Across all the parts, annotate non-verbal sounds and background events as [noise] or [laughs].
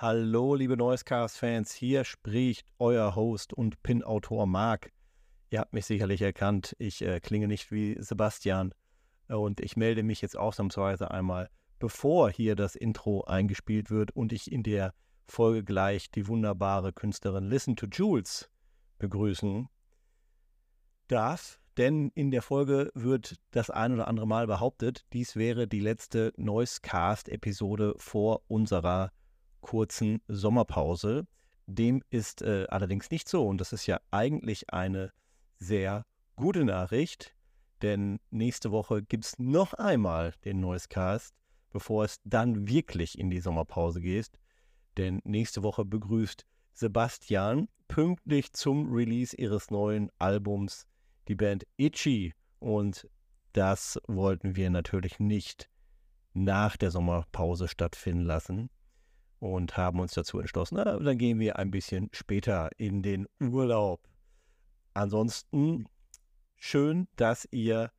Hallo, liebe Noisecast-Fans, hier spricht euer Host und Pin-Autor Marc. Ihr habt mich sicherlich erkannt, ich äh, klinge nicht wie Sebastian und ich melde mich jetzt ausnahmsweise einmal, bevor hier das Intro eingespielt wird und ich in der Folge gleich die wunderbare Künstlerin Listen to Jules begrüßen darf. Denn in der Folge wird das ein oder andere Mal behauptet, dies wäre die letzte Noisecast-Episode vor unserer kurzen Sommerpause. Dem ist äh, allerdings nicht so und das ist ja eigentlich eine sehr gute Nachricht, denn nächste Woche gibt es noch einmal den Noisecast, bevor es dann wirklich in die Sommerpause geht. Denn nächste Woche begrüßt Sebastian pünktlich zum Release ihres neuen Albums die Band Itchy und das wollten wir natürlich nicht nach der Sommerpause stattfinden lassen und haben uns dazu entschlossen, na, dann gehen wir ein bisschen später in den Urlaub. Ansonsten schön, dass ihr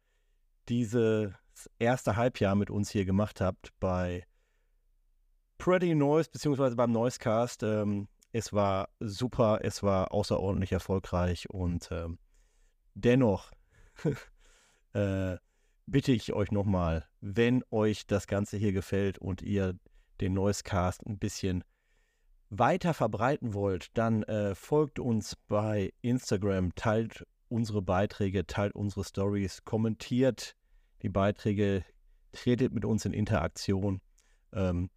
dieses erste Halbjahr mit uns hier gemacht habt bei Pretty Noise beziehungsweise beim Noisecast. Ähm, es war super, es war außerordentlich erfolgreich und ähm, dennoch [laughs] äh, bitte ich euch nochmal, wenn euch das Ganze hier gefällt und ihr den Noisecast ein bisschen weiter verbreiten wollt, dann äh, folgt uns bei Instagram, teilt unsere Beiträge, teilt unsere Stories, kommentiert die Beiträge, tretet mit uns in Interaktion. Ähm,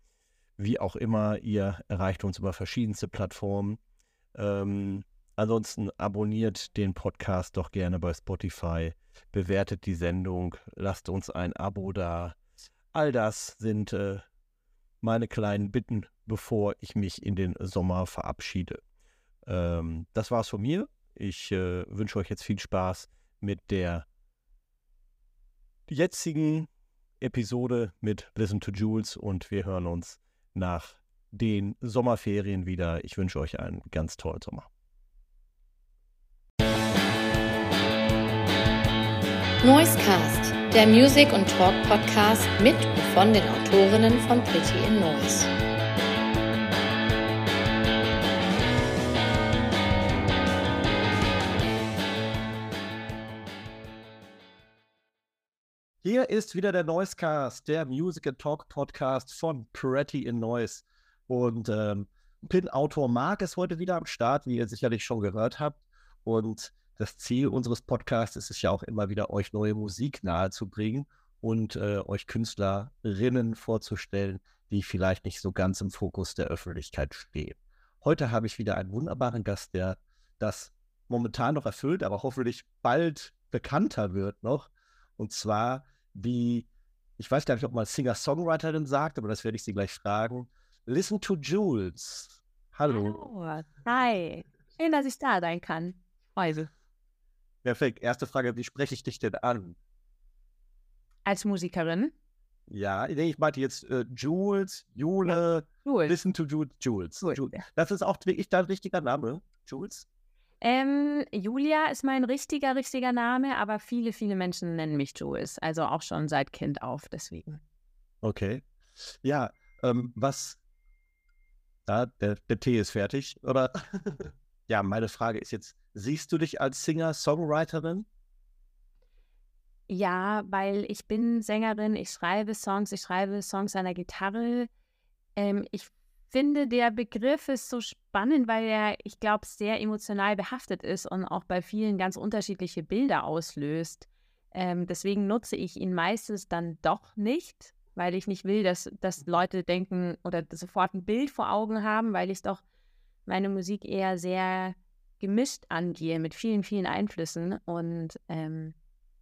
wie auch immer, ihr erreicht uns über verschiedenste Plattformen. Ähm, ansonsten abonniert den Podcast doch gerne bei Spotify, bewertet die Sendung, lasst uns ein Abo da. All das sind äh, meine kleinen Bitten, bevor ich mich in den Sommer verabschiede. Ähm, das war's von mir. Ich äh, wünsche euch jetzt viel Spaß mit der jetzigen Episode mit Listen to Jules und wir hören uns nach den Sommerferien wieder. Ich wünsche euch einen ganz tollen Sommer. Noisecast, der Music- und Talk-Podcast mit und von den Autorinnen von Pretty in Noise. Hier ist wieder der Noisecast, der Music and Talk Podcast von Pretty in Noise. Und ähm, Pin-Autor Marc ist heute wieder am Start, wie ihr sicherlich schon gehört habt. Und das Ziel unseres Podcasts ist es ja auch immer wieder, euch neue Musik nahezubringen und äh, euch Künstlerinnen vorzustellen, die vielleicht nicht so ganz im Fokus der Öffentlichkeit stehen. Heute habe ich wieder einen wunderbaren Gast, der das momentan noch erfüllt, aber hoffentlich bald bekannter wird noch. Und zwar die, ich weiß gar nicht, ob man Singer-Songwriterin sagt, aber das werde ich sie gleich fragen. Listen to Jules. Hallo. Hallo. Hi. Schön, dass ich da sein kann. Weise. Perfekt. Erste Frage, wie spreche ich dich denn an? Als Musikerin? Ja, nee, ich meinte jetzt äh, Jules, Jule, Jules. Listen to Jules, Jules. Jules. Das ist auch wirklich dein richtiger Name, Jules? Ähm, Julia ist mein richtiger, richtiger Name, aber viele, viele Menschen nennen mich Jules. Also auch schon seit Kind auf, deswegen. Okay. Ja, ähm, was. Ja, der, der Tee ist fertig, oder? [laughs] ja, meine Frage ist jetzt: Siehst du dich als Singer-Songwriterin? Ja, weil ich bin Sängerin, ich schreibe Songs, ich schreibe Songs an der Gitarre. Ähm, ich finde, der Begriff ist so spannend, weil er, ich glaube, sehr emotional behaftet ist und auch bei vielen ganz unterschiedliche Bilder auslöst. Ähm, deswegen nutze ich ihn meistens dann doch nicht, weil ich nicht will, dass, dass Leute denken oder sofort ein Bild vor Augen haben, weil ich doch meine Musik eher sehr gemischt angehe mit vielen, vielen Einflüssen. Und ähm,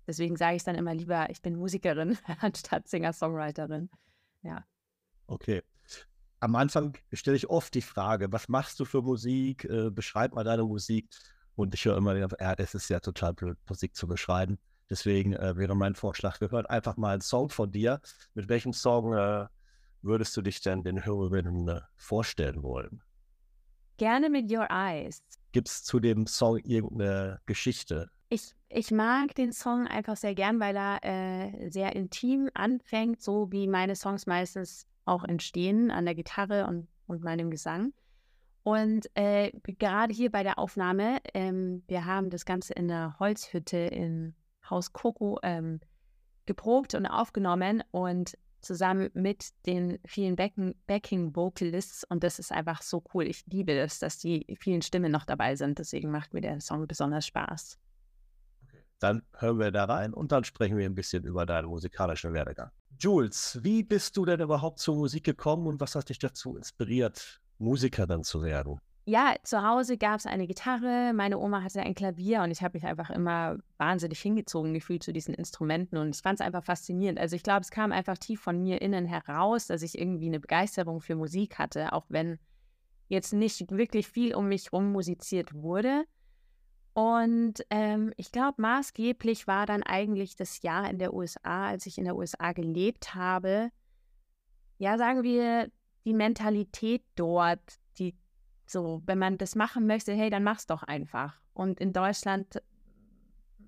deswegen sage ich dann immer lieber, ich bin Musikerin [laughs] anstatt Singer-Songwriterin. Ja. Okay. Am Anfang stelle ich oft die Frage, was machst du für Musik? Äh, beschreib mal deine Musik. Und ich höre immer ja, es ist ja total blöd, Musik zu beschreiben. Deswegen äh, wäre mein Vorschlag gehört, einfach mal einen Song von dir. Mit welchem Song äh, würdest du dich denn den Hörerinnen äh, vorstellen wollen? Gerne mit Your Eyes. Gibt es zu dem Song irgendeine Geschichte? Ich, ich mag den Song einfach sehr gern, weil er äh, sehr intim anfängt, so wie meine Songs meistens auch entstehen an der Gitarre und und meinem Gesang. Und äh, gerade hier bei der Aufnahme, ähm, wir haben das Ganze in der Holzhütte in Haus Coco ähm, geprobt und aufgenommen und zusammen mit den vielen Backing-Vocalists und das ist einfach so cool. Ich liebe es, dass die vielen Stimmen noch dabei sind. Deswegen macht mir der Song besonders Spaß. Dann hören wir da rein und dann sprechen wir ein bisschen über deinen musikalischen Werdegang. Jules, wie bist du denn überhaupt zur Musik gekommen und was hat dich dazu inspiriert, Musikerin zu werden? Ja, zu Hause gab es eine Gitarre, meine Oma hatte ein Klavier und ich habe mich einfach immer wahnsinnig hingezogen gefühlt zu diesen Instrumenten und ich fand es einfach faszinierend. Also ich glaube, es kam einfach tief von mir innen heraus, dass ich irgendwie eine Begeisterung für Musik hatte, auch wenn jetzt nicht wirklich viel um mich rum musiziert wurde. Und ähm, ich glaube, maßgeblich war dann eigentlich das Jahr in der USA, als ich in der USA gelebt habe. Ja, sagen wir, die Mentalität dort, die so, wenn man das machen möchte, hey, dann mach's doch einfach. Und in Deutschland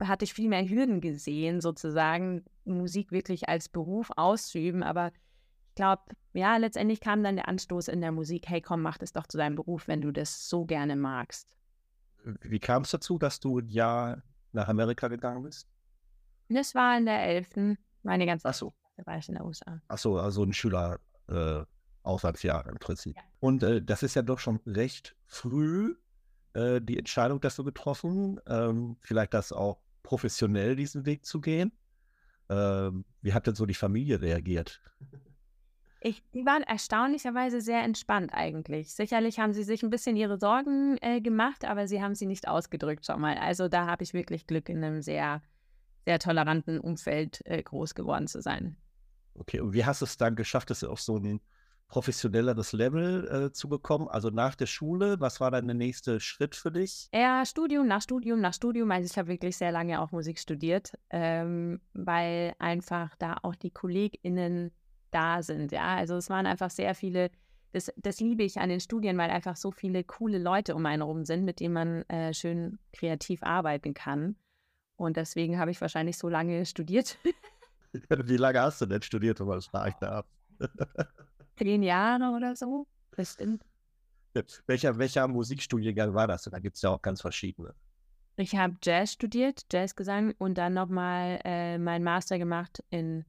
hatte ich viel mehr Hürden gesehen, sozusagen Musik wirklich als Beruf auszuüben. Aber ich glaube, ja, letztendlich kam dann der Anstoß in der Musik, hey, komm, mach das doch zu deinem Beruf, wenn du das so gerne magst. Wie kam es dazu, dass du ein Jahr nach Amerika gegangen bist? Das war in der 11. Meine ganze Ach so. War ich in der USA. Ach so, also ein Schüler äh, Auslandsjahr im Prinzip. Ja. Und äh, das ist ja doch schon recht früh äh, die Entscheidung dazu getroffen, ähm, vielleicht das auch professionell diesen Weg zu gehen. Ähm, wie hat denn so die Familie reagiert? Ich, die waren erstaunlicherweise sehr entspannt eigentlich. Sicherlich haben sie sich ein bisschen ihre Sorgen äh, gemacht, aber sie haben sie nicht ausgedrückt schon mal. Also da habe ich wirklich Glück, in einem sehr, sehr toleranten Umfeld äh, groß geworden zu sein. Okay, und wie hast du es dann geschafft, dass du auf so ein professionelleres Level äh, zu bekommen? Also nach der Schule, was war dann der nächste Schritt für dich? Ja, Studium nach Studium nach Studium. Also ich habe wirklich sehr lange auch Musik studiert, ähm, weil einfach da auch die KollegInnen da sind. Ja, also es waren einfach sehr viele. Das, das liebe ich an den Studien, weil einfach so viele coole Leute um einen herum sind, mit denen man äh, schön kreativ arbeiten kann. Und deswegen habe ich wahrscheinlich so lange [laughs] studiert. [laughs] Wie lange hast du denn studiert, wenn man das fragt? Zehn Jahre oder so, bestimmt. Welcher, welcher Musikstudiengang war das? Da gibt es ja auch ganz verschiedene. Ich habe Jazz studiert, Jazzgesang und dann nochmal äh, meinen Master gemacht in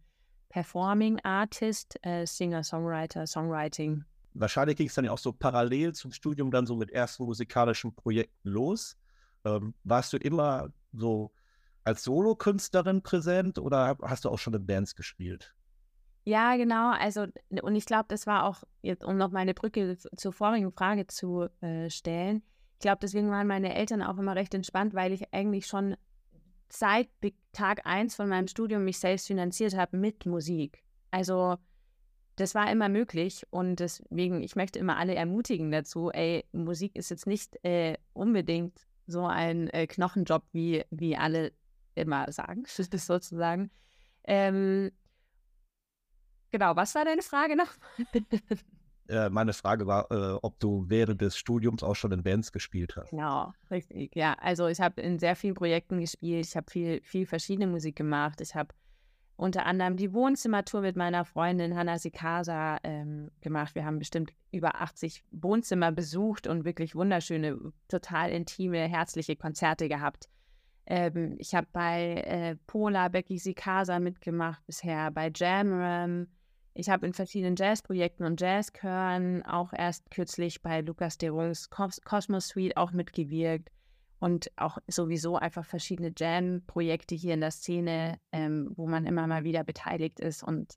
Performing Artist, äh, Singer, Songwriter, Songwriting. Wahrscheinlich ging es dann ja auch so parallel zum Studium dann so mit ersten musikalischen Projekten los. Ähm, warst du immer so als Solokünstlerin präsent oder hast du auch schon in Bands gespielt? Ja, genau. Also, und ich glaube, das war auch, jetzt, um noch meine Brücke zur vorigen Frage zu äh, stellen. Ich glaube, deswegen waren meine Eltern auch immer recht entspannt, weil ich eigentlich schon seit Tag 1 von meinem Studium mich selbst finanziert habe mit Musik. Also das war immer möglich und deswegen, ich möchte immer alle ermutigen dazu, ey, Musik ist jetzt nicht äh, unbedingt so ein äh, Knochenjob, wie, wie alle immer sagen, [laughs] sozusagen. Ähm, genau, was war deine Frage noch? [laughs] Äh, meine Frage war, äh, ob du während des Studiums auch schon in Bands gespielt hast. Genau, richtig. Ja, also ich habe in sehr vielen Projekten gespielt. Ich habe viel, viel verschiedene Musik gemacht. Ich habe unter anderem die Wohnzimmertour mit meiner Freundin Hanna Sikasa ähm, gemacht. Wir haben bestimmt über 80 Wohnzimmer besucht und wirklich wunderschöne, total intime, herzliche Konzerte gehabt. Ähm, ich habe bei äh, Pola Becky Sikasa mitgemacht bisher, bei Jamram, ich habe in verschiedenen Jazzprojekten und Jazzchören auch erst kürzlich bei Lukas Derungs Cosmos Suite auch mitgewirkt und auch sowieso einfach verschiedene Jam-Projekte hier in der Szene, ähm, wo man immer mal wieder beteiligt ist. Und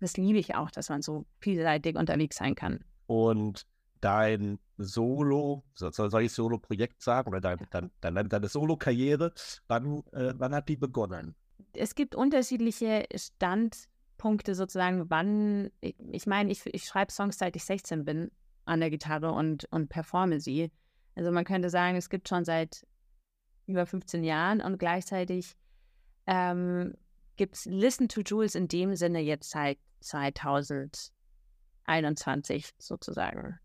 das liebe ich auch, dass man so vielseitig unterwegs sein kann. Und dein Solo, soll ich Solo-Projekt sagen oder dein, dein, deine, deine Solo-Karriere, wann, äh, wann hat die begonnen? Es gibt unterschiedliche Stand- Punkte sozusagen, wann, ich, meine, ich, ich schreibe Songs seit ich 16 bin an der Gitarre und, und performe sie. Also man könnte sagen, es gibt schon seit über 15 Jahren und gleichzeitig ähm, gibt es Listen to Jules in dem Sinne jetzt seit 2021 sozusagen.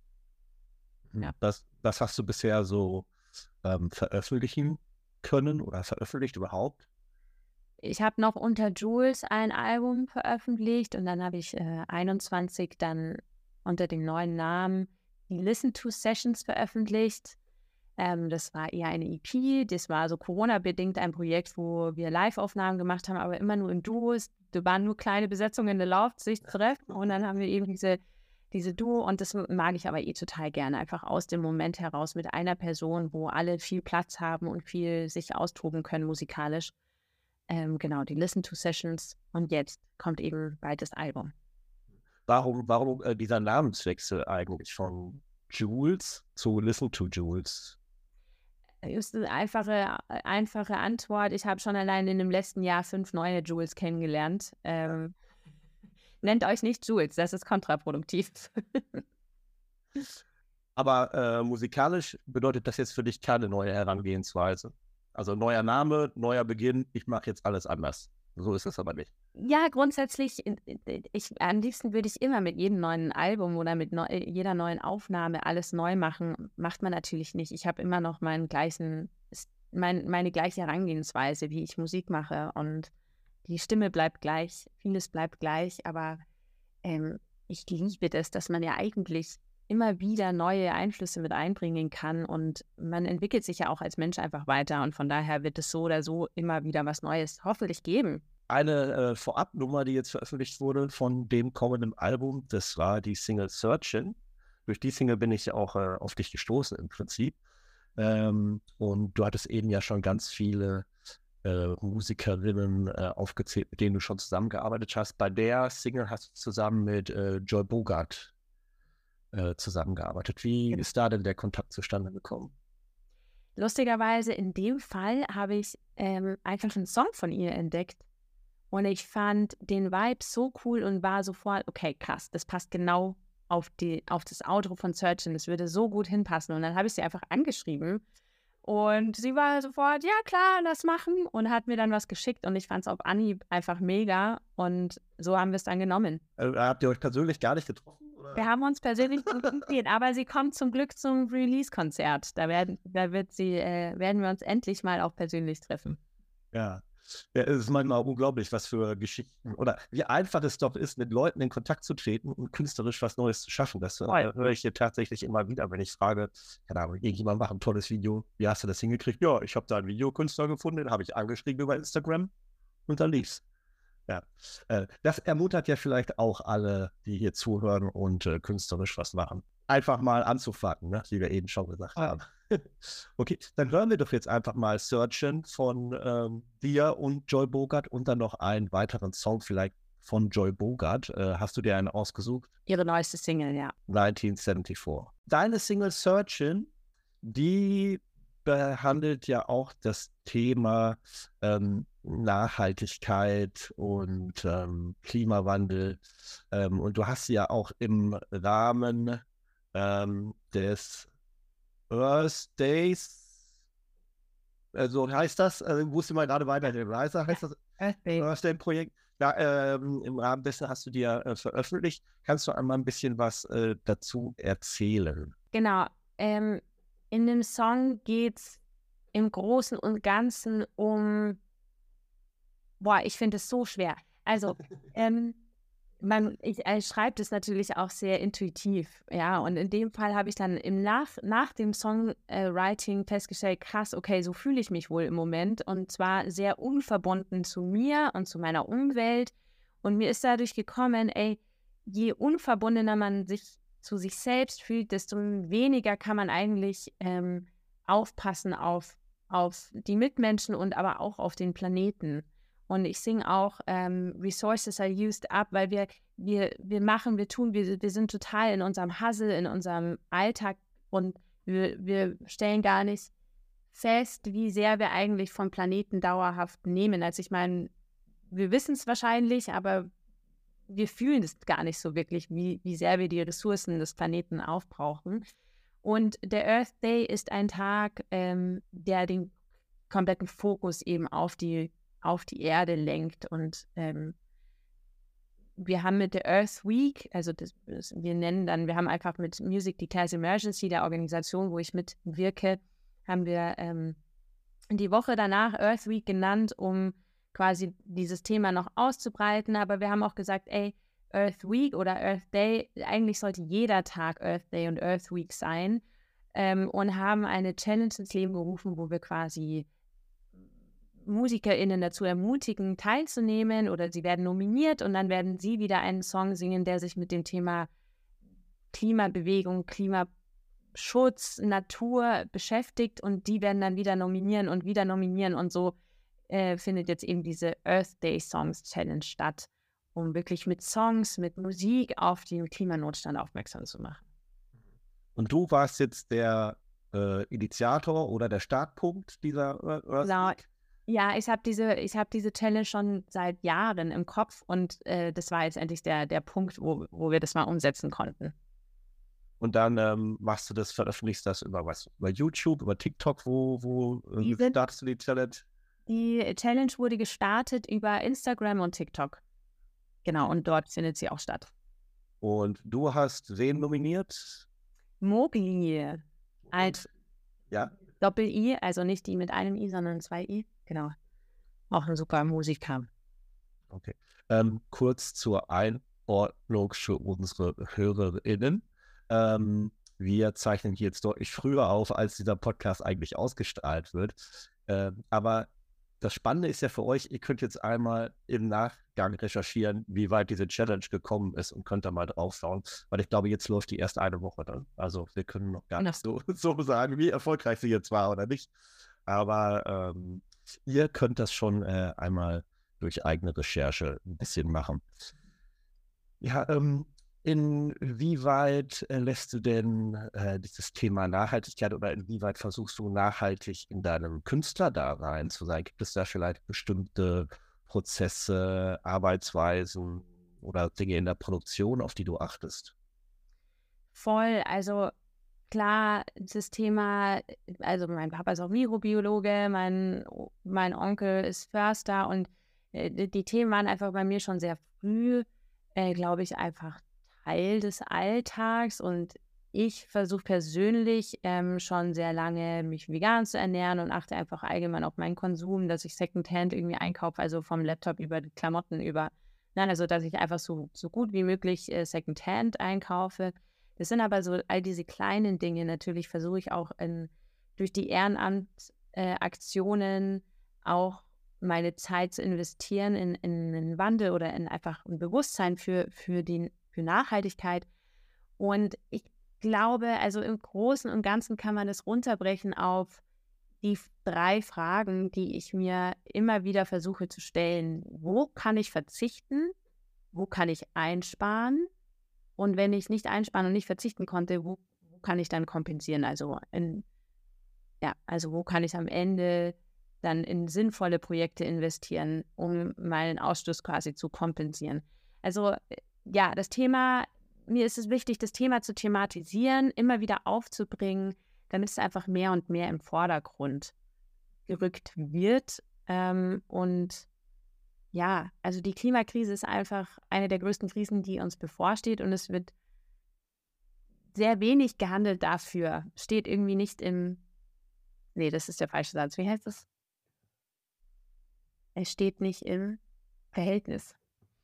Mhm. Ja. Das, das hast du bisher so ähm, veröffentlichen können oder veröffentlicht überhaupt? Ich habe noch unter Jules ein Album veröffentlicht und dann habe ich äh, 21 dann unter dem neuen Namen die Listen to Sessions veröffentlicht. Ähm, das war eher eine EP. Das war so Corona-bedingt ein Projekt, wo wir Live-Aufnahmen gemacht haben, aber immer nur in Duos. Da waren nur kleine Besetzungen in der Lauf, sich treffen. Und dann haben wir eben diese, diese Duo. Und das mag ich aber eh total gerne. Einfach aus dem Moment heraus mit einer Person, wo alle viel Platz haben und viel sich austoben können musikalisch. Ähm, genau, die Listen to Sessions. Und jetzt kommt eben bald das Album. Warum, warum äh, dieser Namenswechsel eigentlich von Jules zu Listen to Jules? Ist eine einfache, einfache Antwort. Ich habe schon allein in dem letzten Jahr fünf neue Jules kennengelernt. Ähm, [laughs] nennt euch nicht Jules, das ist kontraproduktiv. [laughs] Aber äh, musikalisch bedeutet das jetzt für dich keine neue Herangehensweise. Also neuer Name, neuer Beginn, ich mache jetzt alles anders. So ist es aber nicht. Ja, grundsätzlich, ich, am liebsten würde ich immer mit jedem neuen Album oder mit neu, jeder neuen Aufnahme alles neu machen. Macht man natürlich nicht. Ich habe immer noch meinen gleichen, mein, meine gleiche Herangehensweise, wie ich Musik mache. Und die Stimme bleibt gleich, vieles bleibt gleich, aber ähm, ich liebe das, dass man ja eigentlich immer wieder neue Einflüsse mit einbringen kann und man entwickelt sich ja auch als Mensch einfach weiter und von daher wird es so oder so immer wieder was Neues hoffentlich geben. Eine äh, Vorabnummer, die jetzt veröffentlicht wurde von dem kommenden Album, das war die Single Searching. Durch die Single bin ich auch äh, auf dich gestoßen im Prinzip. Ähm, und du hattest eben ja schon ganz viele äh, Musikerinnen äh, aufgezählt, mit denen du schon zusammengearbeitet hast. Bei der Single hast du zusammen mit äh, Joy Bogart äh, zusammengearbeitet. Wie ist da denn der Kontakt zustande gekommen? Lustigerweise in dem Fall habe ich ähm, einfach einen Song von ihr entdeckt und ich fand den Vibe so cool und war sofort, okay, krass, das passt genau auf, die, auf das Outro von Searching, das würde so gut hinpassen. Und dann habe ich sie einfach angeschrieben und sie war sofort, ja klar, das machen und hat mir dann was geschickt und ich fand es auf Anhieb einfach mega und so haben wir es dann genommen. Also, habt ihr euch persönlich gar nicht getroffen? Oder? Wir haben uns persönlich gesehen, aber sie kommt zum Glück zum Release-Konzert. Da, werden, da wird sie, äh, werden wir uns endlich mal auch persönlich treffen. Ja, ja, es ist manchmal unglaublich, was für Geschichten oder wie einfach es doch ist, mit Leuten in Kontakt zu treten und künstlerisch was Neues zu schaffen. Das äh, höre ich hier tatsächlich immer wieder, wenn ich frage, keine Ahnung, irgendjemand macht ein tolles Video, wie hast du das hingekriegt? Ja, ich habe da einen Videokünstler gefunden, den habe ich angeschrieben über Instagram und dann lief's. Ja, äh, das ermuntert ja vielleicht auch alle, die hier zuhören und äh, künstlerisch was machen. Einfach mal anzufangen, ne? wie wir eben schon gesagt haben. [laughs] okay, dann hören wir doch jetzt einfach mal Searchen von ähm, dir und Joy Bogart und dann noch einen weiteren Song vielleicht von Joy Bogart. Äh, hast du dir einen ausgesucht? Ihre neueste Single, ja. 1974. Deine Single Searchen, die behandelt ja auch das Thema ähm, Nachhaltigkeit und ähm, Klimawandel. Ähm, und du hast ja auch im Rahmen ähm, des Earth Days, also heißt das, also wusste mal gerade weiter, das, heißt das Earth Day, Earth Day Projekt? Ja, ähm, im Rahmen dessen hast du dir äh, veröffentlicht. Kannst du einmal ein bisschen was äh, dazu erzählen? Genau. Ähm, in dem Song geht es im Großen und Ganzen um, boah, ich finde es so schwer. Also, [laughs] ähm, man, ich, ich schreibe das natürlich auch sehr intuitiv, ja. Und in dem Fall habe ich dann im nach, nach dem Songwriting äh, festgestellt, krass, okay, so fühle ich mich wohl im Moment. Und zwar sehr unverbunden zu mir und zu meiner Umwelt. Und mir ist dadurch gekommen, ey, je unverbundener man sich zu sich selbst fühlt, desto weniger kann man eigentlich ähm, aufpassen auf, auf die Mitmenschen und aber auch auf den Planeten. Und ich singe auch ähm, Resources are used up, weil wir, wir, wir machen, wir tun, wir, wir sind total in unserem Hustle, in unserem Alltag und wir, wir stellen gar nicht fest, wie sehr wir eigentlich vom Planeten dauerhaft nehmen. Also ich meine, wir wissen es wahrscheinlich, aber wir fühlen es gar nicht so wirklich, wie, wie sehr wir die Ressourcen des Planeten aufbrauchen. Und der Earth Day ist ein Tag, ähm, der den kompletten Fokus eben auf die auf die Erde lenkt. Und ähm, wir haben mit der Earth Week, also das, das, wir nennen dann, wir haben einfach mit Music Declares Emergency, der Organisation, wo ich mitwirke, haben wir ähm, die Woche danach Earth Week genannt, um quasi dieses Thema noch auszubreiten. Aber wir haben auch gesagt, ey, Earth Week oder Earth Day. Eigentlich sollte jeder Tag Earth Day und Earth Week sein. Ähm, und haben eine Challenge ins Leben gerufen, wo wir quasi MusikerInnen dazu ermutigen, teilzunehmen oder sie werden nominiert und dann werden sie wieder einen Song singen, der sich mit dem Thema Klimabewegung, Klimaschutz, Natur beschäftigt und die werden dann wieder nominieren und wieder nominieren und so äh, findet jetzt eben diese Earth Day Songs Challenge statt, um wirklich mit Songs, mit Musik auf den Klimanotstand aufmerksam zu machen. Und du warst jetzt der äh, Initiator oder der Startpunkt dieser Earth genau. Ja, ich habe diese, ich hab diese Challenge schon seit Jahren im Kopf und äh, das war jetzt endlich der, der Punkt, wo, wo wir das mal umsetzen konnten. Und dann ähm, machst du das, veröffentlichst das über was? Über YouTube, über TikTok, wo, wo äh, startest du die Challenge? Die Challenge wurde gestartet über Instagram und TikTok. Genau, und dort findet sie auch statt. Und du hast wen nominiert? Mogli. Als ja? Doppel-I, also nicht die mit einem I, sondern zwei I. Genau. Auch ein super Musiker. Okay. Ähm, kurz zur Einordnung für unsere HörerInnen. Ähm, wir zeichnen hier jetzt deutlich früher auf, als dieser Podcast eigentlich ausgestrahlt wird. Ähm, aber das Spannende ist ja für euch, ihr könnt jetzt einmal im Nachgang recherchieren, wie weit diese Challenge gekommen ist und könnt da mal drauf schauen, weil ich glaube, jetzt läuft die erst eine Woche dann. Also wir können noch gar nicht so, [laughs] so sagen, wie erfolgreich sie jetzt war oder nicht. Aber ähm, ihr könnt das schon äh, einmal durch eigene Recherche ein bisschen machen. Ja, ähm, Inwieweit äh, lässt du denn äh, dieses Thema Nachhaltigkeit oder inwieweit versuchst du nachhaltig in deinem Künstler da rein zu sein? Gibt es da vielleicht bestimmte Prozesse, Arbeitsweisen oder Dinge in der Produktion, auf die du achtest? Voll, also klar, das Thema, also mein Papa ist auch Mikrobiologe, mein, mein Onkel ist Förster und äh, die Themen waren einfach bei mir schon sehr früh, äh, glaube ich, einfach Teil des Alltags und ich versuche persönlich ähm, schon sehr lange mich vegan zu ernähren und achte einfach allgemein auf meinen Konsum, dass ich Secondhand irgendwie einkaufe, also vom Laptop über die Klamotten über, nein, also dass ich einfach so, so gut wie möglich äh, Secondhand einkaufe. Das sind aber so all diese kleinen Dinge. Natürlich versuche ich auch in, durch die Ehrenamtaktionen äh, auch meine Zeit zu investieren in, in einen Wandel oder in einfach ein Bewusstsein für, für den für Nachhaltigkeit. Und ich glaube, also im Großen und Ganzen kann man es runterbrechen auf die drei Fragen, die ich mir immer wieder versuche zu stellen. Wo kann ich verzichten? Wo kann ich einsparen? Und wenn ich nicht einsparen und nicht verzichten konnte, wo, wo kann ich dann kompensieren? Also in, ja, also wo kann ich am Ende dann in sinnvolle Projekte investieren, um meinen Ausstoß quasi zu kompensieren? Also ja, das Thema, mir ist es wichtig, das Thema zu thematisieren, immer wieder aufzubringen, damit es einfach mehr und mehr im Vordergrund gerückt wird. Ähm, und ja, also die Klimakrise ist einfach eine der größten Krisen, die uns bevorsteht und es wird sehr wenig gehandelt dafür. Steht irgendwie nicht im, nee, das ist der falsche Satz. Wie heißt das? Es steht nicht im Verhältnis.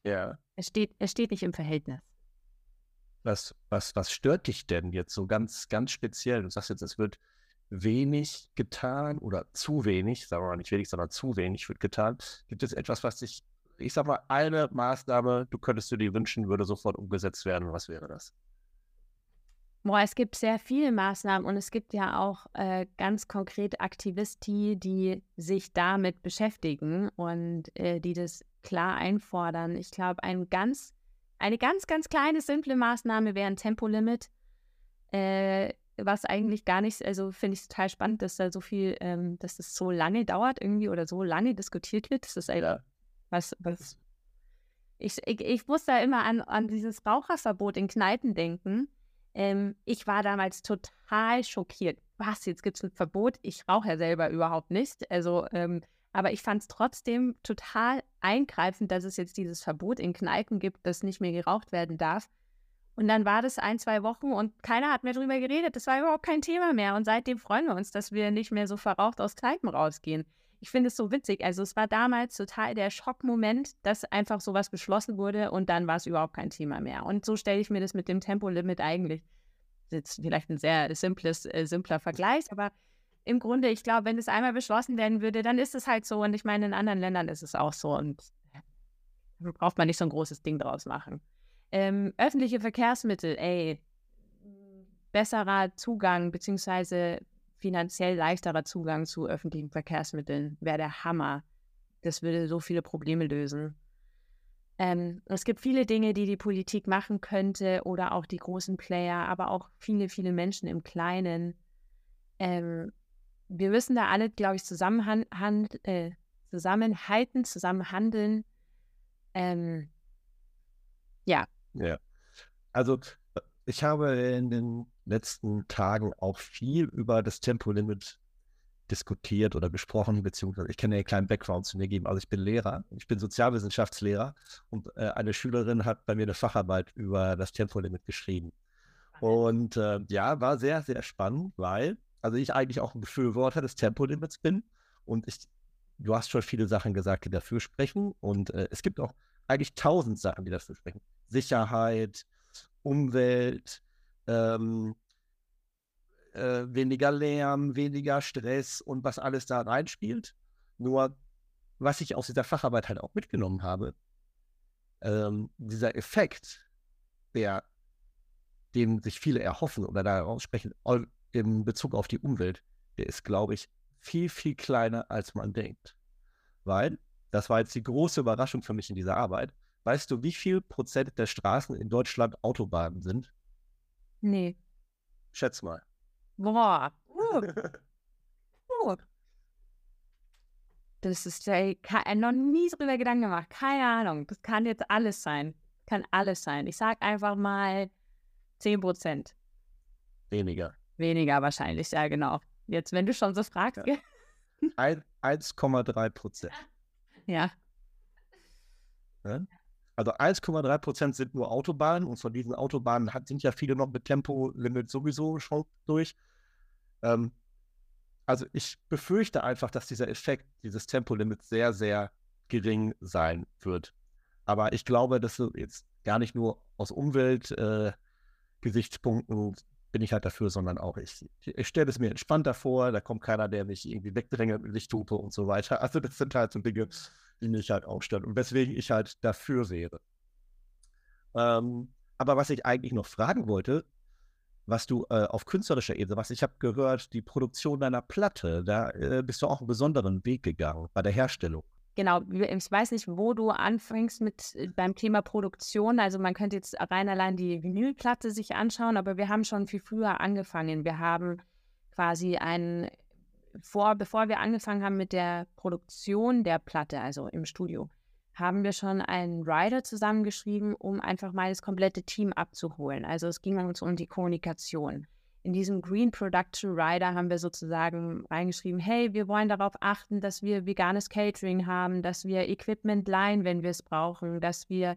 Ja. Es steht, es steht nicht im Verhältnis. Was, was, was stört dich denn jetzt so ganz, ganz speziell? Du sagst jetzt, es wird wenig getan oder zu wenig, sagen wir mal nicht wenig, sondern zu wenig wird getan. Gibt es etwas, was dich, ich sag mal, eine Maßnahme, du könntest dir die wünschen, würde sofort umgesetzt werden? Was wäre das? Boah, es gibt sehr viele Maßnahmen und es gibt ja auch äh, ganz konkret Aktivisten, die sich damit beschäftigen und äh, die das klar einfordern. Ich glaube, ein ganz, eine ganz, ganz kleine, simple Maßnahme wäre ein Tempolimit, äh, was eigentlich gar nicht, also finde ich total spannend, dass da so viel, ähm, dass das so lange dauert irgendwie oder so lange diskutiert wird. Das ist einfach was, was. Ich, ich, ich muss da immer an, an dieses Raucherverbot in Kneipen denken. Ähm, ich war damals total schockiert. Was, jetzt gibt es ein Verbot? Ich rauche ja selber überhaupt nicht. Also ähm, aber ich fand es trotzdem total eingreifend, dass es jetzt dieses Verbot in Kneipen gibt, dass nicht mehr geraucht werden darf. Und dann war das ein, zwei Wochen und keiner hat mehr drüber geredet. Das war überhaupt kein Thema mehr. Und seitdem freuen wir uns, dass wir nicht mehr so verraucht aus Kneipen rausgehen. Ich finde es so witzig. Also es war damals total der Schockmoment, dass einfach sowas beschlossen wurde und dann war es überhaupt kein Thema mehr. Und so stelle ich mir das mit dem Tempolimit eigentlich. Das ist vielleicht ein sehr simples, äh, simpler Vergleich, aber im Grunde, ich glaube, wenn es einmal beschlossen werden würde, dann ist es halt so. Und ich meine, in anderen Ländern ist es auch so. Und da braucht man nicht so ein großes Ding draus machen. Ähm, öffentliche Verkehrsmittel, ey, besserer Zugang beziehungsweise finanziell leichterer Zugang zu öffentlichen Verkehrsmitteln wäre der Hammer. Das würde so viele Probleme lösen. Ähm, es gibt viele Dinge, die die Politik machen könnte oder auch die großen Player, aber auch viele, viele Menschen im Kleinen. Ähm, wir müssen da alle, glaube ich, zusammenhan äh, zusammenhalten, zusammen handeln. Ähm, ja. Ja. Also ich habe in den letzten Tagen auch viel über das Tempolimit diskutiert oder gesprochen, beziehungsweise ich kann dir einen kleinen Background zu mir geben. Also ich bin Lehrer, ich bin Sozialwissenschaftslehrer und äh, eine Schülerin hat bei mir eine Facharbeit über das Tempolimit geschrieben. Und äh, ja, war sehr, sehr spannend, weil, also ich eigentlich auch ein Befürworter des Tempolimits bin und ich, du hast schon viele Sachen gesagt, die dafür sprechen und äh, es gibt auch eigentlich tausend Sachen, die dafür sprechen. Sicherheit, Umwelt, ähm, äh, weniger Lärm, weniger Stress und was alles da reinspielt. Nur, was ich aus dieser Facharbeit halt auch mitgenommen habe, ähm, dieser Effekt, der, den sich viele erhoffen oder daraus sprechen, in Bezug auf die Umwelt, der ist, glaube ich, viel, viel kleiner, als man denkt. Weil, das war jetzt die große Überraschung für mich in dieser Arbeit, weißt du, wie viel Prozent der Straßen in Deutschland Autobahnen sind? Nee. Schätz mal. Boah. Uh. [laughs] uh. Das ist ja äh, noch nie drüber Gedanken gemacht. Keine Ahnung. Das kann jetzt alles sein. Kann alles sein. Ich sag einfach mal 10 Prozent. Weniger. Weniger wahrscheinlich, ja, genau. Jetzt, wenn du schon so fragst. Ja. 1,3 Prozent. Ja. ja. Also 1,3 Prozent sind nur Autobahnen und von diesen Autobahnen hat, sind ja viele noch mit Tempolimit sowieso schon durch. Ähm, also ich befürchte einfach, dass dieser Effekt dieses Tempolimit sehr, sehr gering sein wird. Aber ich glaube, dass jetzt gar nicht nur aus Umweltgesichtspunkten äh, bin ich halt dafür, sondern auch ich, ich stelle es mir entspannter vor, da kommt keiner, der mich irgendwie wegdrängelt mit Lichthupe und so weiter. Also das sind halt so Dinge, die mich halt aufstellen und weswegen ich halt dafür wäre. Ähm, aber was ich eigentlich noch fragen wollte, was du äh, auf künstlerischer Ebene, was ich habe gehört, die Produktion deiner Platte, da äh, bist du auch einen besonderen Weg gegangen bei der Herstellung. Genau, ich weiß nicht, wo du anfängst mit äh, beim Thema Produktion. Also man könnte jetzt rein allein die Vinylplatte sich anschauen, aber wir haben schon viel früher angefangen. Wir haben quasi ein vor, bevor wir angefangen haben mit der Produktion der Platte, also im Studio, haben wir schon einen Rider zusammengeschrieben, um einfach mal das komplette Team abzuholen. Also es ging uns um die Kommunikation. In diesem Green Production Rider haben wir sozusagen reingeschrieben, hey, wir wollen darauf achten, dass wir veganes Catering haben, dass wir Equipment leihen, wenn wir es brauchen, dass wir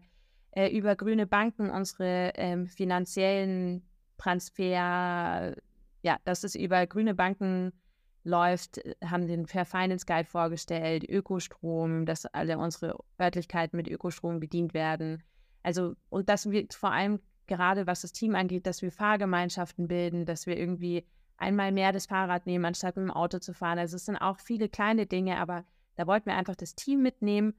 äh, über grüne Banken unsere äh, finanziellen Transfer, ja, dass es über grüne Banken läuft, äh, haben den Fair Finance Guide vorgestellt, Ökostrom, dass alle unsere Örtlichkeiten mit Ökostrom bedient werden. Also, und dass wir vor allem gerade was das Team angeht, dass wir Fahrgemeinschaften bilden, dass wir irgendwie einmal mehr das Fahrrad nehmen, anstatt mit dem Auto zu fahren. Also es sind auch viele kleine Dinge, aber da wollten wir einfach das Team mitnehmen.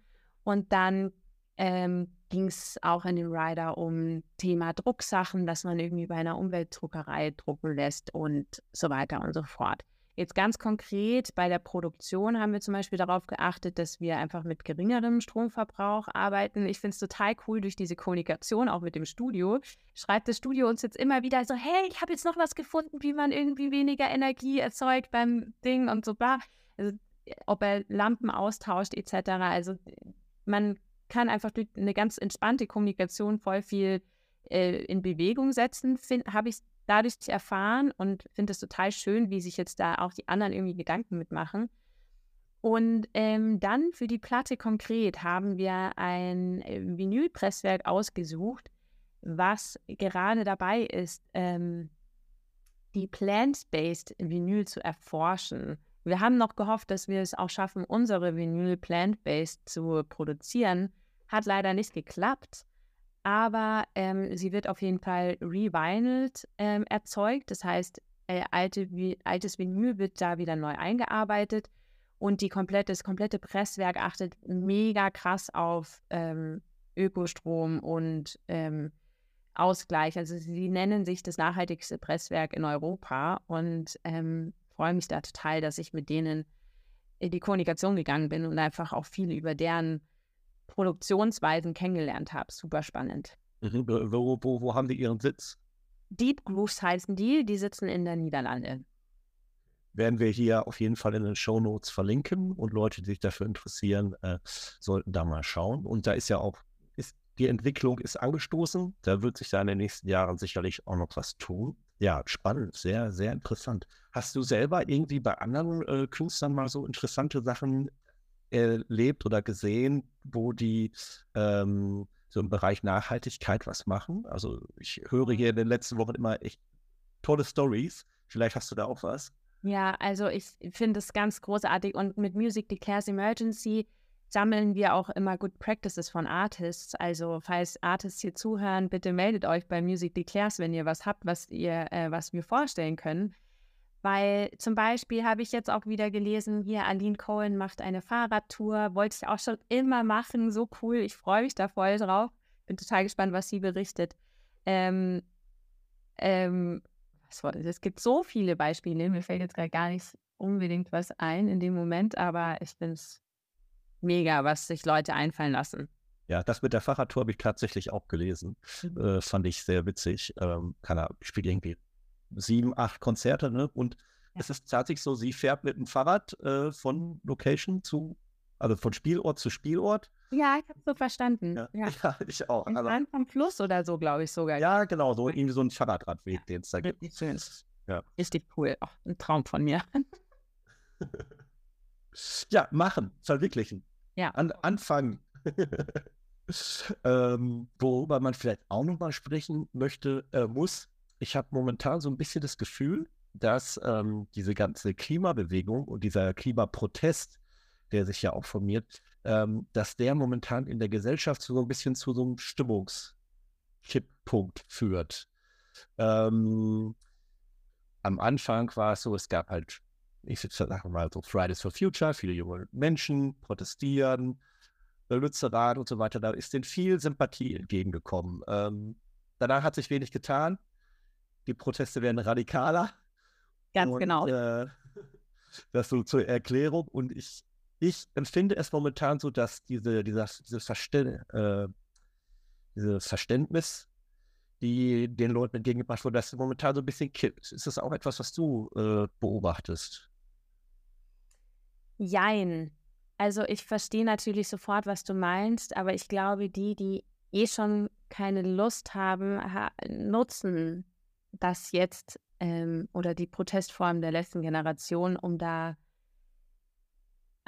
Und dann ähm, ging es auch in dem Rider um Thema Drucksachen, dass man irgendwie bei einer Umweltdruckerei drucken lässt und so weiter und so fort. Jetzt ganz konkret bei der Produktion haben wir zum Beispiel darauf geachtet, dass wir einfach mit geringerem Stromverbrauch arbeiten. Ich finde es total cool durch diese Kommunikation, auch mit dem Studio. Schreibt das Studio uns jetzt immer wieder so, hey, ich habe jetzt noch was gefunden, wie man irgendwie weniger Energie erzeugt beim Ding und so bla. Also ob er Lampen austauscht etc. Also man kann einfach durch eine ganz entspannte Kommunikation voll viel äh, in Bewegung setzen, habe ich dadurch erfahren und finde es total schön, wie sich jetzt da auch die anderen irgendwie Gedanken mitmachen. Und ähm, dann für die Platte konkret haben wir ein äh, Vinylpresswerk ausgesucht, was gerade dabei ist, ähm, die Plant-Based Vinyl zu erforschen. Wir haben noch gehofft, dass wir es auch schaffen, unsere Vinyl plant-based zu produzieren. Hat leider nicht geklappt, aber ähm, sie wird auf jeden Fall revinyled ähm, erzeugt. Das heißt, äh, alte, altes Vinyl wird da wieder neu eingearbeitet und die komplette, das komplette Presswerk achtet mega krass auf ähm, Ökostrom und ähm, Ausgleich. Also sie nennen sich das nachhaltigste Presswerk in Europa und ähm, freue mich da total, dass ich mit denen in die Kommunikation gegangen bin und einfach auch viel über deren Produktionsweisen kennengelernt habe. Super spannend. Mhm. Wo, wo, wo haben die ihren Sitz? Deep Grooves heißen die, die sitzen in der Niederlande werden wir hier auf jeden Fall in den Show Notes verlinken und Leute, die sich dafür interessieren, äh, sollten da mal schauen. Und da ist ja auch, ist, die Entwicklung ist angestoßen. Da wird sich da in den nächsten Jahren sicherlich auch noch was tun. Ja, spannend, sehr, sehr interessant. Hast du selber irgendwie bei anderen äh, Künstlern mal so interessante Sachen erlebt oder gesehen, wo die ähm, so im Bereich Nachhaltigkeit was machen? Also ich höre hier in den letzten Wochen immer echt tolle Stories. Vielleicht hast du da auch was. Ja, also ich finde es ganz großartig und mit Music Declares Emergency sammeln wir auch immer Good Practices von Artists. Also falls Artists hier zuhören, bitte meldet euch bei Music Declares, wenn ihr was habt, was ihr, äh, was wir vorstellen können. Weil zum Beispiel habe ich jetzt auch wieder gelesen, hier Aline Cohen macht eine Fahrradtour, wollte ich auch schon immer machen, so cool, ich freue mich da voll drauf. Bin total gespannt, was sie berichtet. Ähm, ähm, es gibt so viele Beispiele, mir fällt jetzt gerade gar nicht unbedingt was ein in dem Moment, aber ich finde es mega, was sich Leute einfallen lassen. Ja, das mit der Fahrradtour habe ich tatsächlich auch gelesen. Mhm. Äh, fand ich sehr witzig. Ähm, kann er spielt irgendwie sieben, acht Konzerte, ne? Und ja. es ist tatsächlich so, sie fährt mit dem Fahrrad äh, von Location zu, also von Spielort zu Spielort ja, ich habe so verstanden. Ja, ja. [laughs] ja ich auch. Also, vom Fluss oder so, glaube ich sogar. Ja, genau, so irgendwie so ein Fahrradradweg, den es da gibt. Richtig schön. Ja. Richtig cool. Oh, ein Traum von mir. [laughs] ja, machen, verwirklichen. Ja. An, anfangen. [laughs] ähm, worüber man vielleicht auch nochmal sprechen möchte, äh, muss. Ich habe momentan so ein bisschen das Gefühl, dass ähm, diese ganze Klimabewegung und dieser Klimaprotest, der sich ja auch formiert, ähm, dass der momentan in der Gesellschaft so ein bisschen zu so einem Stimmungskipppunkt führt. Ähm, am Anfang war es so, es gab halt, ich sage mal so Fridays for Future, viele junge Menschen protestieren, Lützerath und so weiter, da ist denen viel Sympathie entgegengekommen. Ähm, danach hat sich wenig getan. Die Proteste werden radikaler. Ganz und, genau. Äh, [laughs] das so zur Erklärung. Und ich ich empfinde es momentan so, dass diese, dieser, dieses, Verständ, äh, dieses Verständnis, die den Leuten entgegengebracht wurde, dass es momentan so ein bisschen kippt. Ist das auch etwas, was du äh, beobachtest? Jein. Also ich verstehe natürlich sofort, was du meinst, aber ich glaube, die, die eh schon keine Lust haben, ha nutzen das jetzt ähm, oder die Protestform der letzten Generation, um da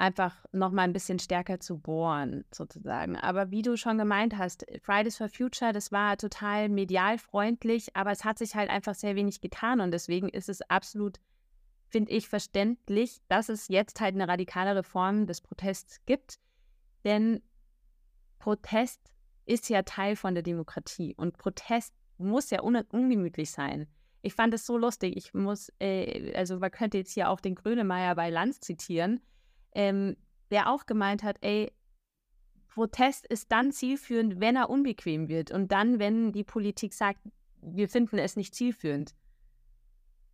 einfach nochmal ein bisschen stärker zu bohren, sozusagen. Aber wie du schon gemeint hast, Fridays for Future, das war total medial freundlich, aber es hat sich halt einfach sehr wenig getan und deswegen ist es absolut, finde ich, verständlich, dass es jetzt halt eine radikalere Form des Protests gibt, denn Protest ist ja Teil von der Demokratie und Protest muss ja un ungemütlich sein. Ich fand es so lustig. Ich muss, äh, also man könnte jetzt hier auch den Grönemeyer bei Lanz zitieren ähm, der auch gemeint hat, ey, Protest ist dann zielführend, wenn er unbequem wird und dann, wenn die Politik sagt, wir finden es nicht zielführend.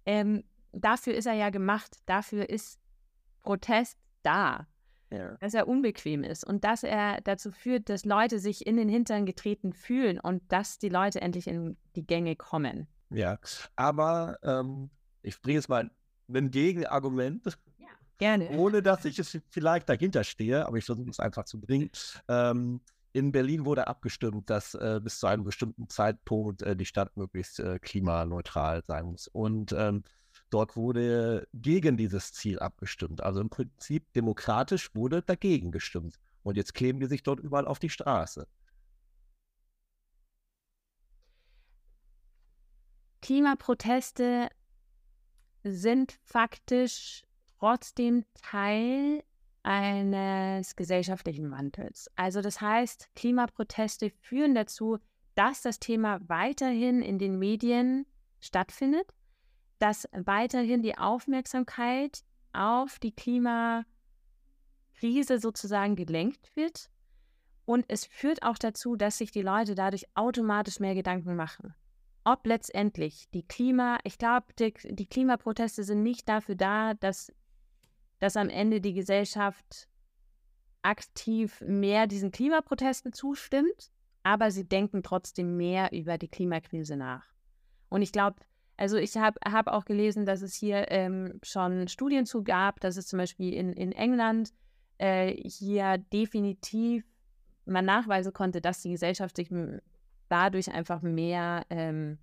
Ähm, dafür ist er ja gemacht, dafür ist Protest da, ja. dass er unbequem ist und dass er dazu führt, dass Leute sich in den Hintern getreten fühlen und dass die Leute endlich in die Gänge kommen. Ja, aber ähm, ich bringe jetzt mal ein Gegenargument. [laughs] Gerne. Ohne dass ich [laughs] es vielleicht dahinter stehe, aber ich versuche es einfach zu bringen. Ähm, in Berlin wurde abgestimmt, dass äh, bis zu einem bestimmten Zeitpunkt äh, die Stadt möglichst äh, klimaneutral sein muss. Und ähm, dort wurde gegen dieses Ziel abgestimmt. Also im Prinzip demokratisch wurde dagegen gestimmt. Und jetzt kleben die sich dort überall auf die Straße. Klimaproteste sind faktisch trotzdem Teil eines gesellschaftlichen Wandels. Also das heißt, Klimaproteste führen dazu, dass das Thema weiterhin in den Medien stattfindet, dass weiterhin die Aufmerksamkeit auf die Klimakrise sozusagen gelenkt wird. Und es führt auch dazu, dass sich die Leute dadurch automatisch mehr Gedanken machen. Ob letztendlich die Klima, ich glaube, die, die, Klimaproteste sind nicht dafür da, dass, dass am Ende die Gesellschaft aktiv mehr diesen Klimaprotesten zustimmt, aber sie denken trotzdem mehr über die Klimakrise nach. Und ich glaube, also ich habe hab auch gelesen, dass es hier ähm, schon Studien zu gab, dass es zum Beispiel in, in England äh, hier definitiv man nachweisen konnte, dass die Gesellschaft sich dadurch einfach mehr ähm,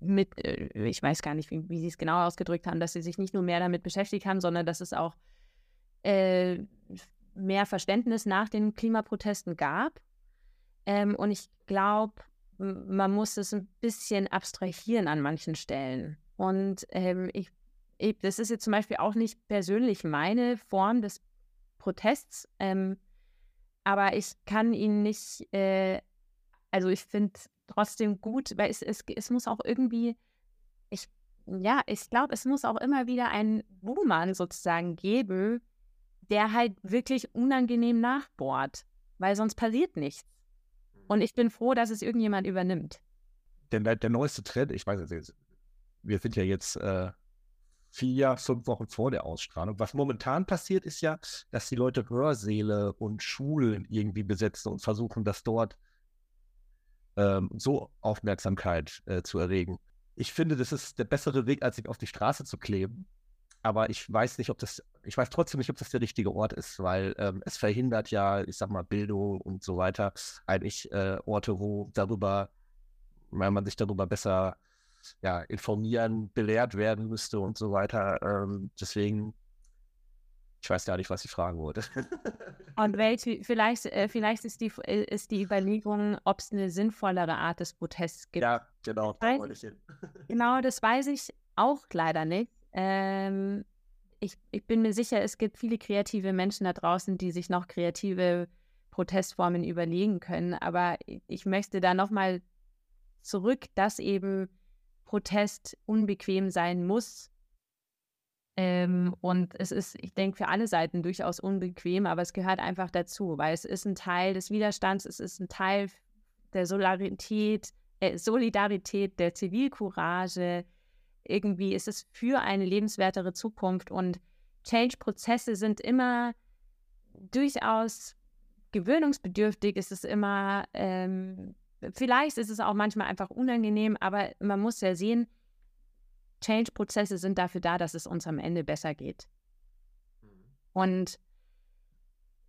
mit, äh, ich weiß gar nicht, wie, wie sie es genau ausgedrückt haben, dass sie sich nicht nur mehr damit beschäftigt haben, sondern dass es auch äh, mehr Verständnis nach den Klimaprotesten gab. Ähm, und ich glaube, man muss es ein bisschen abstrahieren an manchen Stellen. Und ähm, ich, ich, das ist jetzt zum Beispiel auch nicht persönlich meine Form des Protests, ähm, aber ich kann ihn nicht, äh, also ich finde trotzdem gut, weil es, es, es muss auch irgendwie, ich, ja, ich glaube, es muss auch immer wieder einen Buhmann sozusagen geben, der halt wirklich unangenehm nachbohrt, weil sonst passiert nichts. Und ich bin froh, dass es irgendjemand übernimmt. Der, der neueste Trend, ich weiß jetzt, wir sind ja jetzt äh, vier, fünf Wochen vor der Ausstrahlung. Was momentan passiert, ist ja, dass die Leute Hörsäle und Schulen irgendwie besetzen und versuchen, das dort ähm, so Aufmerksamkeit äh, zu erregen. Ich finde, das ist der bessere Weg, als sich auf die Straße zu kleben aber ich weiß nicht, ob das, ich weiß trotzdem nicht, ob das der richtige Ort ist, weil ähm, es verhindert ja, ich sag mal, Bildung und so weiter, eigentlich äh, Orte, wo darüber, weil man sich darüber besser ja, informieren, belehrt werden müsste und so weiter. Ähm, deswegen, ich weiß gar nicht, was ich fragen wollte. [laughs] und welche, vielleicht, äh, vielleicht ist die, ist die Überlegung, ob es eine sinnvollere Art des Protests gibt. Ja, genau, da wollte ich hin. genau, das weiß ich auch leider nicht. Ähm, ich, ich bin mir sicher, es gibt viele kreative Menschen da draußen, die sich noch kreative Protestformen überlegen können. Aber ich möchte da nochmal zurück, dass eben Protest unbequem sein muss. Ähm, und es ist, ich denke, für alle Seiten durchaus unbequem, aber es gehört einfach dazu, weil es ist ein Teil des Widerstands, es ist ein Teil der Solidarität, äh, Solidarität, der Zivilcourage, irgendwie ist es für eine lebenswertere Zukunft und Change-Prozesse sind immer durchaus gewöhnungsbedürftig, ist es immer, ähm, vielleicht ist es auch manchmal einfach unangenehm, aber man muss ja sehen, Change-Prozesse sind dafür da, dass es uns am Ende besser geht. Mhm. Und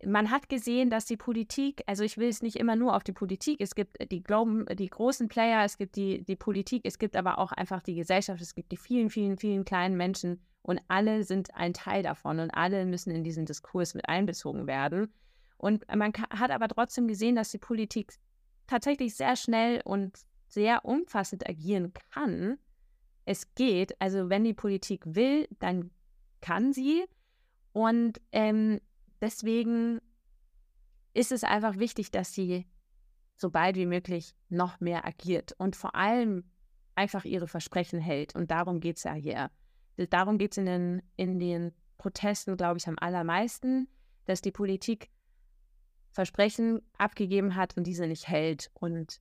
man hat gesehen, dass die Politik, also ich will es nicht immer nur auf die Politik, es gibt die, Glauben, die großen Player, es gibt die, die Politik, es gibt aber auch einfach die Gesellschaft, es gibt die vielen, vielen, vielen kleinen Menschen und alle sind ein Teil davon und alle müssen in diesen Diskurs mit einbezogen werden. Und man hat aber trotzdem gesehen, dass die Politik tatsächlich sehr schnell und sehr umfassend agieren kann. Es geht, also wenn die Politik will, dann kann sie. Und ähm, deswegen ist es einfach wichtig, dass sie so bald wie möglich noch mehr agiert und vor allem einfach ihre Versprechen hält. Und darum geht es ja hier. Darum geht es in den, in den Protesten, glaube ich, am allermeisten, dass die Politik Versprechen abgegeben hat und diese nicht hält. Und,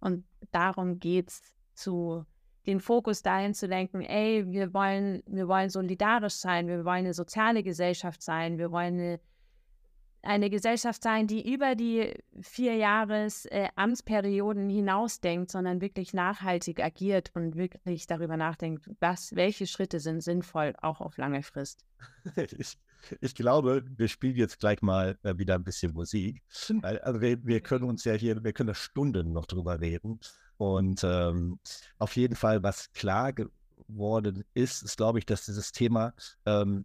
und darum geht es zu den Fokus dahin zu lenken, ey, wir wollen, wir wollen solidarisch sein, wir wollen eine soziale Gesellschaft sein, wir wollen eine, eine Gesellschaft sein, die über die vier Jahres äh, Amtsperioden hinausdenkt, sondern wirklich nachhaltig agiert und wirklich darüber nachdenkt, was, welche Schritte sind sinnvoll, auch auf lange Frist. [laughs] Ich, ich glaube, wir spielen jetzt gleich mal äh, wieder ein bisschen Musik. Also wir, wir können uns ja hier, wir können da Stunden noch drüber reden. Und ähm, auf jeden Fall, was klar geworden ist, ist, glaube ich, dass dieses Thema, ähm,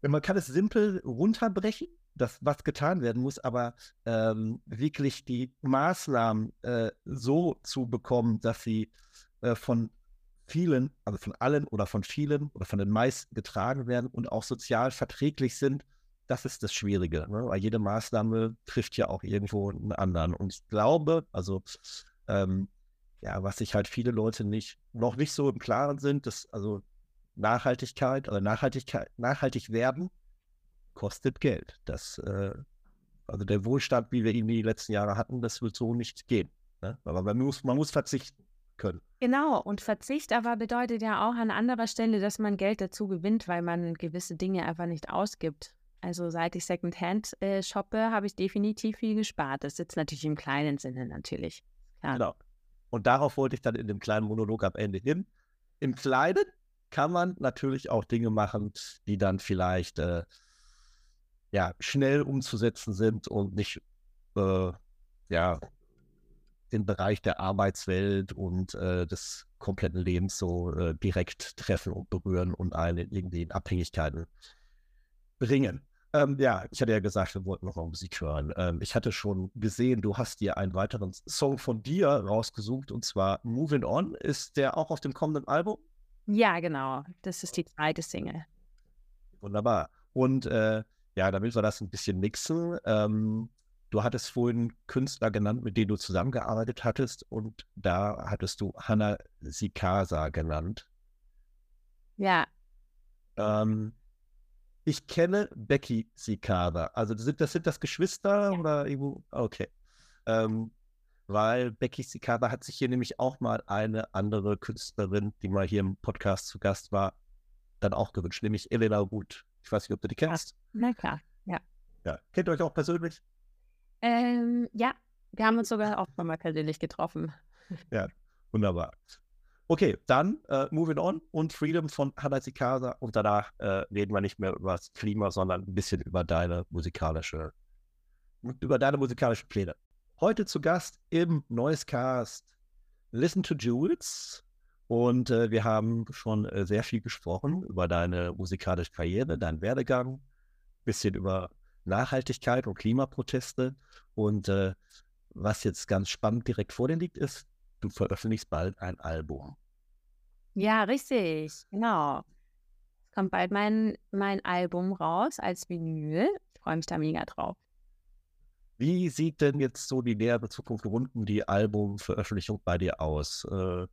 man kann es simpel runterbrechen, das, was getan werden muss, aber ähm, wirklich die Maßnahmen äh, so zu bekommen, dass sie äh, von vielen, also von allen oder von vielen oder von den meisten getragen werden und auch sozial verträglich sind, das ist das Schwierige, ne? weil jede Maßnahme trifft ja auch irgendwo einen anderen. Und ich glaube, also ähm, ja, was sich halt viele Leute nicht, noch nicht so im Klaren sind, dass also Nachhaltigkeit oder Nachhaltigkeit, nachhaltig werden kostet Geld. Das, äh, also der Wohlstand, wie wir ihn die letzten Jahre hatten, das wird so nicht gehen. Ne? Aber man muss, man muss verzichten können. Genau, und Verzicht aber bedeutet ja auch an anderer Stelle, dass man Geld dazu gewinnt, weil man gewisse Dinge einfach nicht ausgibt. Also seit ich Secondhand äh, shoppe, habe ich definitiv viel gespart. Das sitzt natürlich im kleinen Sinne natürlich. Klar. Genau. Und darauf wollte ich dann in dem kleinen Monolog am Ende hin. Im Kleinen kann man natürlich auch Dinge machen, die dann vielleicht äh, ja, schnell umzusetzen sind und nicht äh, ja, den Bereich der Arbeitswelt und äh, des kompletten Lebens so äh, direkt treffen und berühren und einen irgendwie in Abhängigkeiten bringen. Ähm, ja, ich hatte ja gesagt, wir wollten noch mal Musik hören. Ähm, ich hatte schon gesehen, du hast dir einen weiteren Song von dir rausgesucht und zwar Moving On. Ist der auch auf dem kommenden Album? Ja, genau. Das ist die zweite Single. Wunderbar. Und äh, ja, damit wir das ein bisschen mixen, ähm, du hattest vorhin Künstler genannt, mit denen du zusammengearbeitet hattest und da hattest du Hannah Sikasa genannt. Ja. Ähm, ich kenne Becky Sikada. Also das sind das, sind das Geschwister ja. oder irgendwo? Okay. Ähm, weil Becky Sikada hat sich hier nämlich auch mal eine andere Künstlerin, die mal hier im Podcast zu Gast war, dann auch gewünscht, nämlich Elena Ruth. Ich weiß nicht, ob du die kennst. Na klar, ja. Ja. Kennt ihr euch auch persönlich? Ähm, ja, wir haben uns sogar auch mal persönlich getroffen. Ja, wunderbar. Okay, dann äh, Moving On und Freedom von Hannah Sikasa und danach äh, reden wir nicht mehr über das Klima, sondern ein bisschen über deine musikalische, über deine musikalischen Pläne. Heute zu Gast im Noisecast Listen to Jules. Und äh, wir haben schon äh, sehr viel gesprochen über deine musikalische Karriere, deinen Werdegang, bisschen über Nachhaltigkeit und Klimaproteste. Und äh, was jetzt ganz spannend direkt vor dir liegt, ist, du veröffentlichst bald ein Album. Ja, richtig, genau. Es kommt bald mein, mein Album raus als Vinyl. Ich freue mich da mega drauf. Wie sieht denn jetzt so die nähere Zukunft rund um die Albumveröffentlichung bei dir aus? Äh,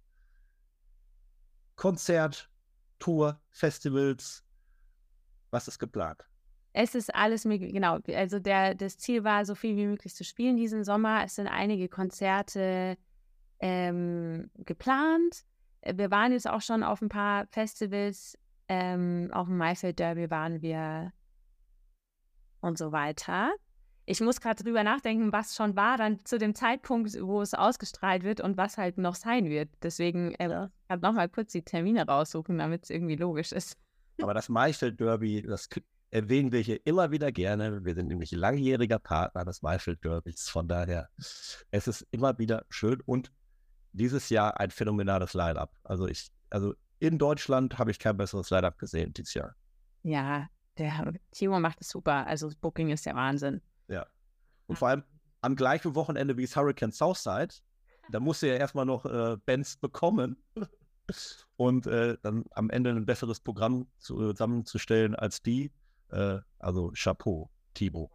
Konzert, Tour, Festivals, was ist geplant? Es ist alles möglich, genau. Also der, das Ziel war, so viel wie möglich zu spielen diesen Sommer. Es sind einige Konzerte ähm, geplant. Äh, wir waren jetzt auch schon auf ein paar Festivals, ähm, auf dem Maifeld Derby waren wir und so weiter. Ich muss gerade drüber nachdenken, was schon war dann zu dem Zeitpunkt, wo es ausgestrahlt wird und was halt noch sein wird. Deswegen äh, ja. kann noch mal kurz die Termine raussuchen, damit es irgendwie logisch ist. Aber das Maifeld Derby, das erwähnen wir hier immer wieder gerne. Wir sind nämlich langjähriger Partner des Maifeld Derbys. Von daher, es ist immer wieder schön und dieses Jahr ein phänomenales Line-Up. Also ich, also in Deutschland habe ich kein besseres Line-Up gesehen dieses Jahr. Ja, der Timo macht es super. Also das Booking ist der Wahnsinn. Ja. Und vor allem am gleichen Wochenende wie es Hurricane Southside, da musste er erstmal noch äh, Bands bekommen [laughs] und äh, dann am Ende ein besseres Programm zusammenzustellen als die. Äh, also Chapeau, Timo.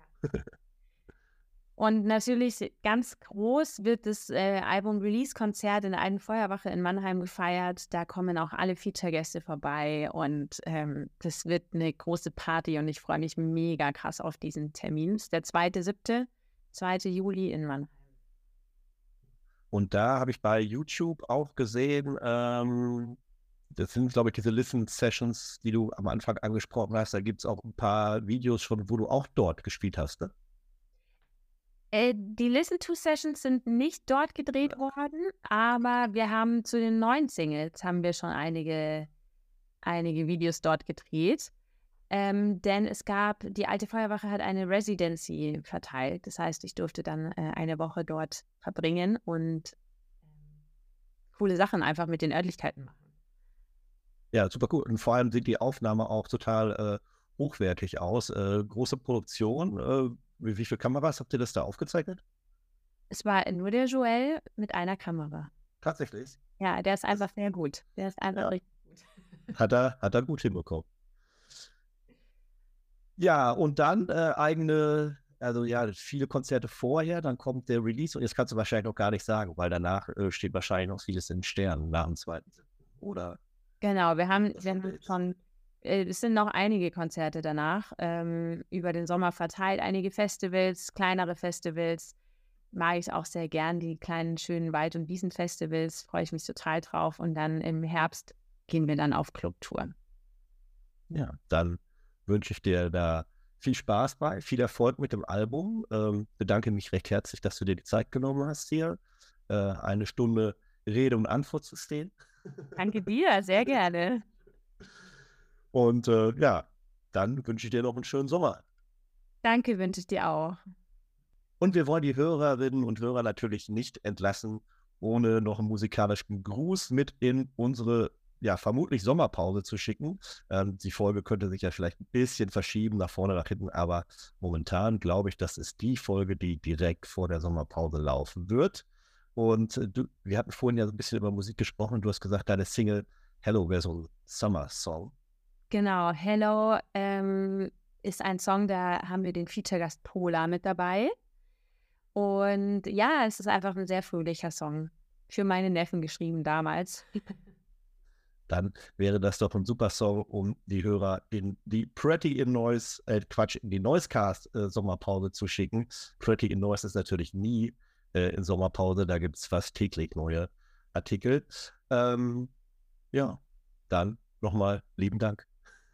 Und natürlich ganz groß wird das äh, Album-Release-Konzert in der Feuerwache in Mannheim gefeiert. Da kommen auch alle Feature-Gäste vorbei und ähm, das wird eine große Party und ich freue mich mega krass auf diesen Termin. Das ist der 2.7., 2. Juli in Mannheim. Und da habe ich bei YouTube auch gesehen, ähm, das sind, glaube ich, diese Listen-Sessions, die du am Anfang angesprochen hast. Da gibt es auch ein paar Videos schon, wo du auch dort gespielt hast, ne? Äh, die Listen-to-Sessions sind nicht dort gedreht worden, aber wir haben zu den neuen Singles haben wir schon einige, einige Videos dort gedreht. Ähm, denn es gab, die alte Feuerwache hat eine Residency verteilt. Das heißt, ich durfte dann äh, eine Woche dort verbringen und ähm, coole Sachen einfach mit den Örtlichkeiten machen. Ja, super cool. Und vor allem sieht die Aufnahme auch total äh, hochwertig aus. Äh, große Produktion. Äh, wie, wie viele Kameras habt ihr das da aufgezeichnet? Es war nur der Joel mit einer Kamera. Tatsächlich? Ja, der ist einfach sehr gut. Der ist einfach Ja. richtig gut. [laughs] Hat er, hat er gut hinbekommen. Ja, und dann äh, eigene, also ja, viele Konzerte vorher, dann kommt der Release und jetzt kannst du wahrscheinlich noch gar nicht sagen, weil danach äh, steht wahrscheinlich noch vieles in den Sternen nach dem zweiten. Oder Genau, wir haben, wir haben schon, es sind noch einige Konzerte danach, ähm, über den Sommer verteilt, einige Festivals, kleinere Festivals. Mag ich auch sehr gern, die kleinen, schönen Wald- und Wiesenfestivals, freue ich mich total drauf. Und dann im Herbst gehen wir dann auf Clubtour. ja, dann wünsche ich dir da viel Spaß bei, viel Erfolg mit dem Album. Ähm, bedanke mich recht herzlich, dass du dir die Zeit genommen hast, hier äh, eine Stunde Rede und Antwort zu stehen. Danke dir, sehr gerne. Und äh, ja, dann wünsche ich dir noch einen schönen Sommer. Danke wünsche ich dir auch. Und wir wollen die Hörerinnen und Hörer natürlich nicht entlassen, ohne noch einen musikalischen Gruß mit in unsere, ja, vermutlich Sommerpause zu schicken. Ähm, die Folge könnte sich ja vielleicht ein bisschen verschieben, nach vorne, nach hinten, aber momentan glaube ich, das ist die Folge, die direkt vor der Sommerpause laufen wird. Und äh, du, wir hatten vorhin ja so ein bisschen über Musik gesprochen. Du hast gesagt, deine Single Hello wäre so ein Summer-Song. Genau, Hello ähm, ist ein Song, da haben wir den Feature-Gast Pola mit dabei. Und ja, es ist einfach ein sehr fröhlicher Song. Für meine Neffen geschrieben damals. dann wäre das doch ein super Song, um die Hörer in die Pretty in Noise, äh, Quatsch, in die Noisecast äh, Sommerpause zu schicken. Pretty in Noise ist natürlich nie äh, in Sommerpause, da gibt es fast täglich neue Artikel. Ähm, ja, dann nochmal lieben Dank.